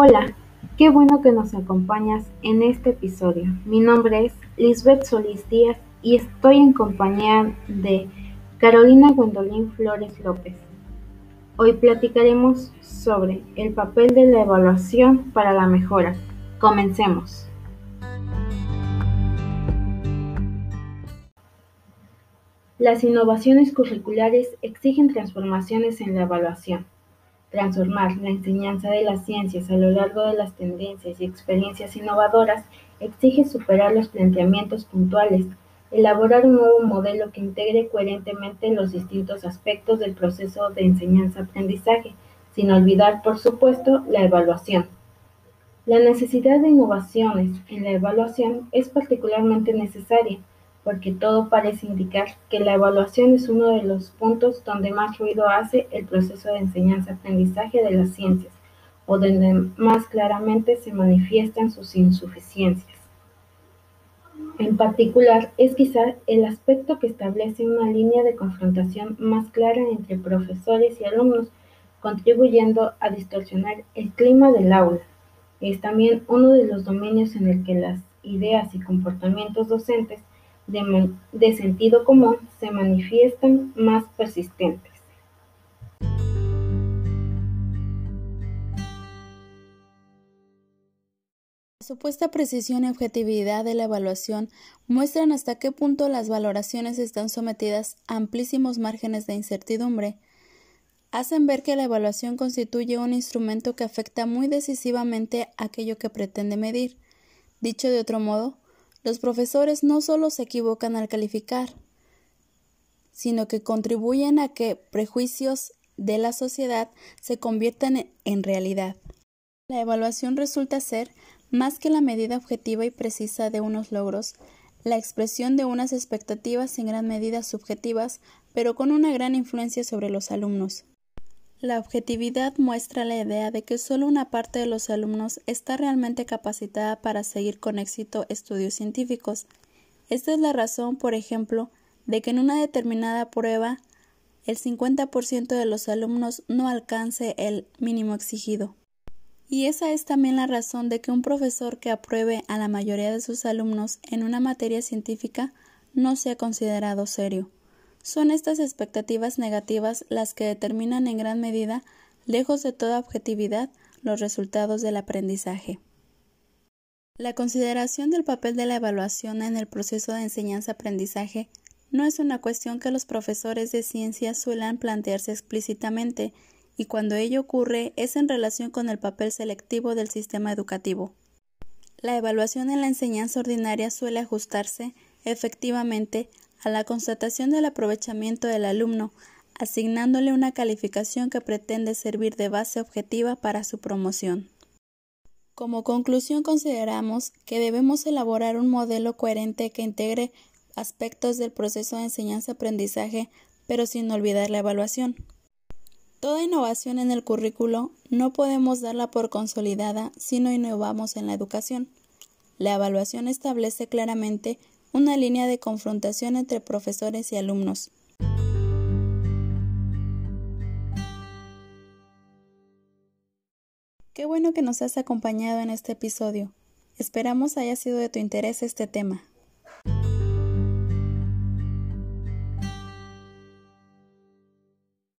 Hola, qué bueno que nos acompañas en este episodio. Mi nombre es Lisbeth Solís Díaz y estoy en compañía de Carolina Gwendolyn Flores López. Hoy platicaremos sobre el papel de la evaluación para la mejora. Comencemos. Las innovaciones curriculares exigen transformaciones en la evaluación. Transformar la enseñanza de las ciencias a lo largo de las tendencias y experiencias innovadoras exige superar los planteamientos puntuales, elaborar un nuevo modelo que integre coherentemente los distintos aspectos del proceso de enseñanza-aprendizaje, sin olvidar, por supuesto, la evaluación. La necesidad de innovaciones en la evaluación es particularmente necesaria, porque todo parece indicar que la evaluación es uno de los puntos donde más ruido hace el proceso de enseñanza-aprendizaje de las ciencias, o donde más claramente se manifiestan sus insuficiencias. En particular, es quizá el aspecto que establece una línea de confrontación más clara entre profesores y alumnos, contribuyendo a distorsionar el clima del aula. Es también uno de los dominios en el que las ideas y comportamientos docentes de, sentido común se manifiestan más persistentes. La supuesta precisión y objetividad de la evaluación muestran hasta qué punto las valoraciones están sometidas a amplísimos márgenes de incertidumbre. Hacen ver que la evaluación constituye un instrumento que afecta muy decisivamente aquello que pretende medir. Dicho de otro modo, los profesores no solo se equivocan al calificar, sino que contribuyen a que prejuicios de la sociedad se conviertan en realidad. La evaluación resulta ser, más que la medida objetiva y precisa de unos logros, la expresión de unas expectativas en gran medida subjetivas, pero con una gran influencia sobre los alumnos. La objetividad muestra la idea de que solo una parte de los alumnos está realmente capacitada para seguir con éxito estudios científicos. Esta es la razón, por ejemplo, de que en una determinada prueba el 50% de los alumnos no alcance el mínimo exigido. Y esa es también la razón de que un profesor que apruebe a la mayoría de sus alumnos en una materia científica no sea considerado serio. Son estas expectativas negativas las que determinan en gran medida, lejos de toda objetividad, los resultados del aprendizaje. La consideración del papel de la evaluación en el proceso de enseñanza-aprendizaje no es una cuestión que los profesores de ciencias suelen plantearse explícitamente, y cuando ello ocurre es en relación con el papel selectivo del sistema educativo. La evaluación en la enseñanza ordinaria suele ajustarse, efectivamente, a la constatación del aprovechamiento del alumno, asignándole una calificación que pretende servir de base objetiva para su promoción. Como conclusión consideramos que debemos elaborar un modelo coherente que integre aspectos del proceso de enseñanza-aprendizaje, pero sin olvidar la evaluación. Toda innovación en el currículo no podemos darla por consolidada si no innovamos en la educación. La evaluación establece claramente una línea de confrontación entre profesores y alumnos. Qué bueno que nos has acompañado en este episodio. Esperamos haya sido de tu interés este tema.